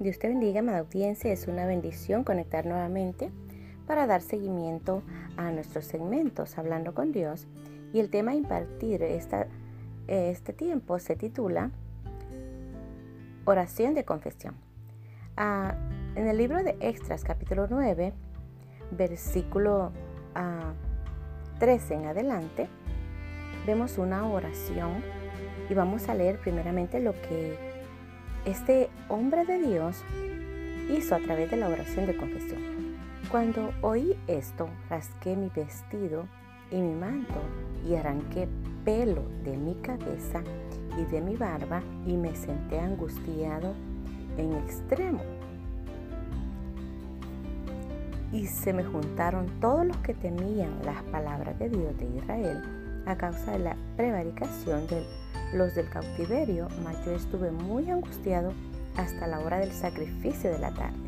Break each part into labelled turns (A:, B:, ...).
A: Dios te bendiga, amada audiencia. Es una bendición conectar nuevamente para dar seguimiento a nuestros segmentos Hablando con Dios. Y el tema a impartir este tiempo se titula Oración de confesión. Ah, en el libro de Extras, capítulo 9, versículo 13 ah, en adelante, vemos una oración y vamos a leer primeramente lo que este hombre de Dios hizo a través de la oración de confesión. Cuando oí esto, rasqué mi vestido y mi manto y arranqué pelo de mi cabeza y de mi barba y me senté angustiado en extremo. Y se me juntaron todos los que temían las palabras de Dios de Israel a causa de la prevaricación del los del cautiverio, mas yo estuve muy angustiado hasta la hora del sacrificio de la tarde.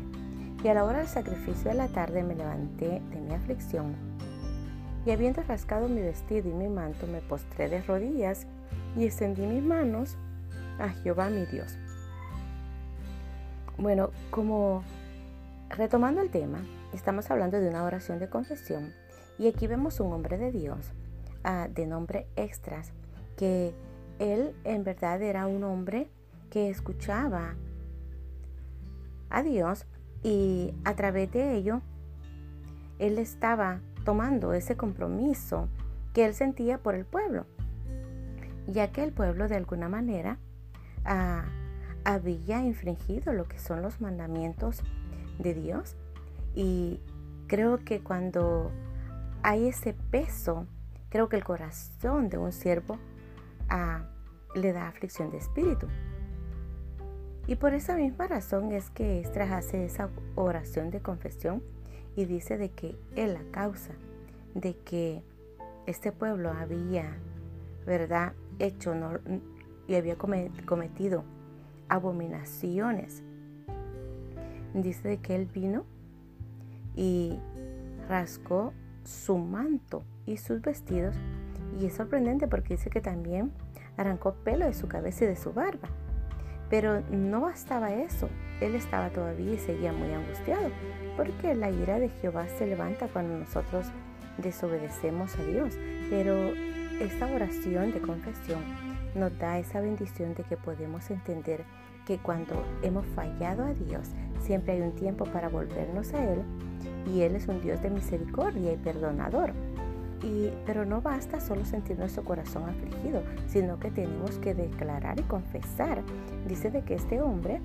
A: Y a la hora del sacrificio de la tarde me levanté de mi aflicción y habiendo rascado mi vestido y mi manto, me postré de rodillas y extendí mis manos a Jehová mi Dios. Bueno, como retomando el tema, estamos hablando de una oración de confesión y aquí vemos un hombre de Dios ah, de nombre Extras que él en verdad era un hombre que escuchaba a Dios y a través de ello él estaba tomando ese compromiso que él sentía por el pueblo, ya que el pueblo de alguna manera ah, había infringido lo que son los mandamientos de Dios. Y creo que cuando hay ese peso, creo que el corazón de un siervo le da aflicción de espíritu. Y por esa misma razón es que Estras hace esa oración de confesión y dice de que es la causa de que este pueblo había, ¿verdad?, hecho y había cometido abominaciones. Dice de que él vino y rascó su manto y sus vestidos. Y es sorprendente porque dice que también arrancó pelo de su cabeza y de su barba. Pero no bastaba eso, él estaba todavía y seguía muy angustiado, porque la ira de Jehová se levanta cuando nosotros desobedecemos a Dios. Pero esta oración de confesión nos da esa bendición de que podemos entender que cuando hemos fallado a Dios, siempre hay un tiempo para volvernos a Él y Él es un Dios de misericordia y perdonador pero no basta solo sentir nuestro corazón afligido, sino que tenemos que declarar y confesar. Dice de que este hombre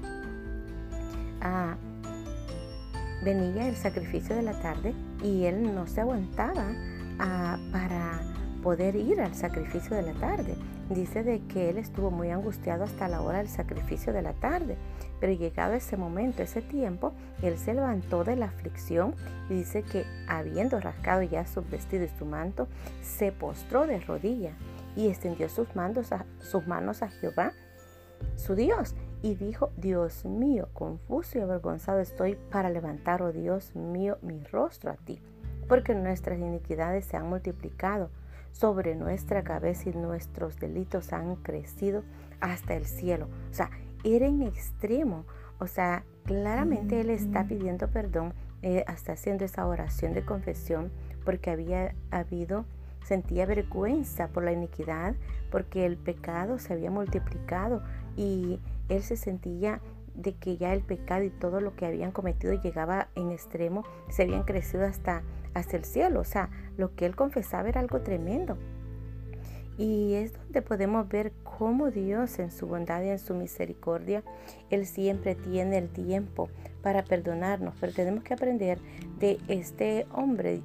A: ah, venía el sacrificio de la tarde y él no se aguantaba ah, para poder ir al sacrificio de la tarde. Dice de que él estuvo muy angustiado hasta la hora del sacrificio de la tarde. Pero llegado ese momento, ese tiempo, él se levantó de la aflicción y dice que habiendo rascado ya su vestido y su manto, se postró de rodilla y extendió sus, sus manos a Jehová, su Dios, y dijo, Dios mío, confuso y avergonzado estoy para levantar, oh Dios mío, mi rostro a ti, porque nuestras iniquidades se han multiplicado sobre nuestra cabeza y nuestros delitos han crecido hasta el cielo. O sea, era en extremo. O sea, claramente él está pidiendo perdón, eh, está haciendo esa oración de confesión porque había habido, sentía vergüenza por la iniquidad, porque el pecado se había multiplicado y él se sentía de que ya el pecado y todo lo que habían cometido llegaba en extremo, se habían crecido hasta, hasta el cielo. O sea, lo que él confesaba era algo tremendo. Y es donde podemos ver cómo Dios en su bondad y en su misericordia, Él siempre tiene el tiempo para perdonarnos. Pero tenemos que aprender de este hombre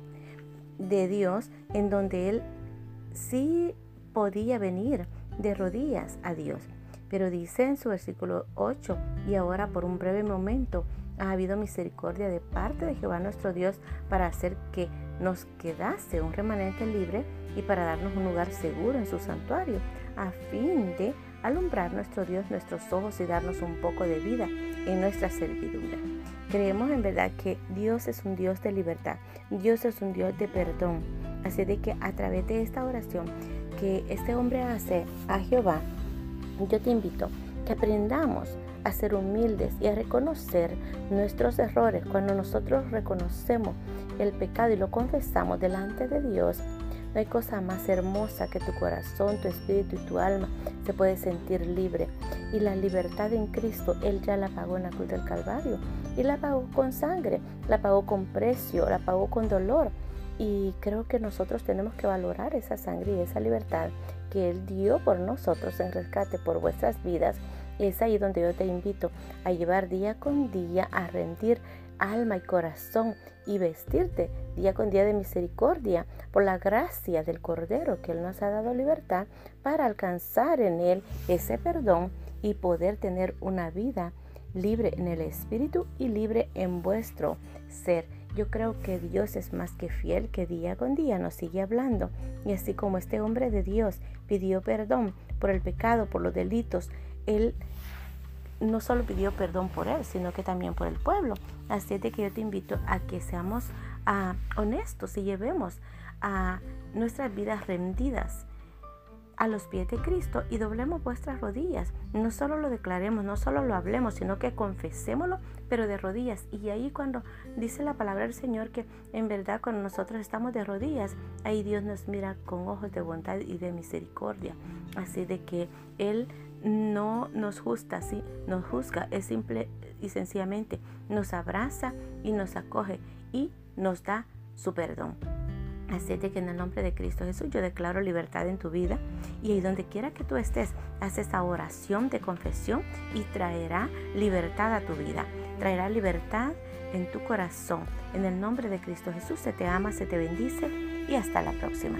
A: de Dios en donde Él sí podía venir de rodillas a Dios. Pero dice en su versículo 8, y ahora por un breve momento ha habido misericordia de parte de Jehová nuestro Dios para hacer que nos quedase un remanente libre y para darnos un lugar seguro en su santuario, a fin de alumbrar nuestro Dios nuestros ojos y darnos un poco de vida en nuestra servidumbre. Creemos en verdad que Dios es un Dios de libertad, Dios es un Dios de perdón. Así de que a través de esta oración que este hombre hace a Jehová, yo te invito que aprendamos a ser humildes y a reconocer nuestros errores. Cuando nosotros reconocemos el pecado y lo confesamos delante de Dios, no hay cosa más hermosa que tu corazón, tu espíritu y tu alma se puede sentir libre. Y la libertad en Cristo, Él ya la pagó en la cruz del Calvario. Y la pagó con sangre, la pagó con precio, la pagó con dolor. Y creo que nosotros tenemos que valorar esa sangre y esa libertad que Él dio por nosotros en rescate por vuestras vidas. Es ahí donde yo te invito a llevar día con día, a rendir alma y corazón y vestirte día con día de misericordia por la gracia del Cordero que Él nos ha dado libertad para alcanzar en Él ese perdón y poder tener una vida libre en el Espíritu y libre en vuestro ser. Yo creo que Dios es más que fiel, que día con día nos sigue hablando. Y así como este hombre de Dios pidió perdón por el pecado, por los delitos, Él no solo pidió perdón por él, sino que también por el pueblo. Así es de que yo te invito a que seamos ah, honestos y llevemos a nuestras vidas rendidas a los pies de Cristo y doblemos vuestras rodillas. No solo lo declaremos, no solo lo hablemos, sino que confesémoslo, pero de rodillas. Y ahí cuando dice la palabra del Señor que en verdad cuando nosotros estamos de rodillas, ahí Dios nos mira con ojos de bondad y de misericordia. Así de que Él no nos juzga, ¿sí? nos juzga, es simple y sencillamente nos abraza y nos acoge y nos da su perdón. De que en el nombre de Cristo Jesús yo declaro libertad en tu vida y ahí donde quiera que tú estés, haz esa oración de confesión y traerá libertad a tu vida, traerá libertad en tu corazón. En el nombre de Cristo Jesús se te ama, se te bendice y hasta la próxima.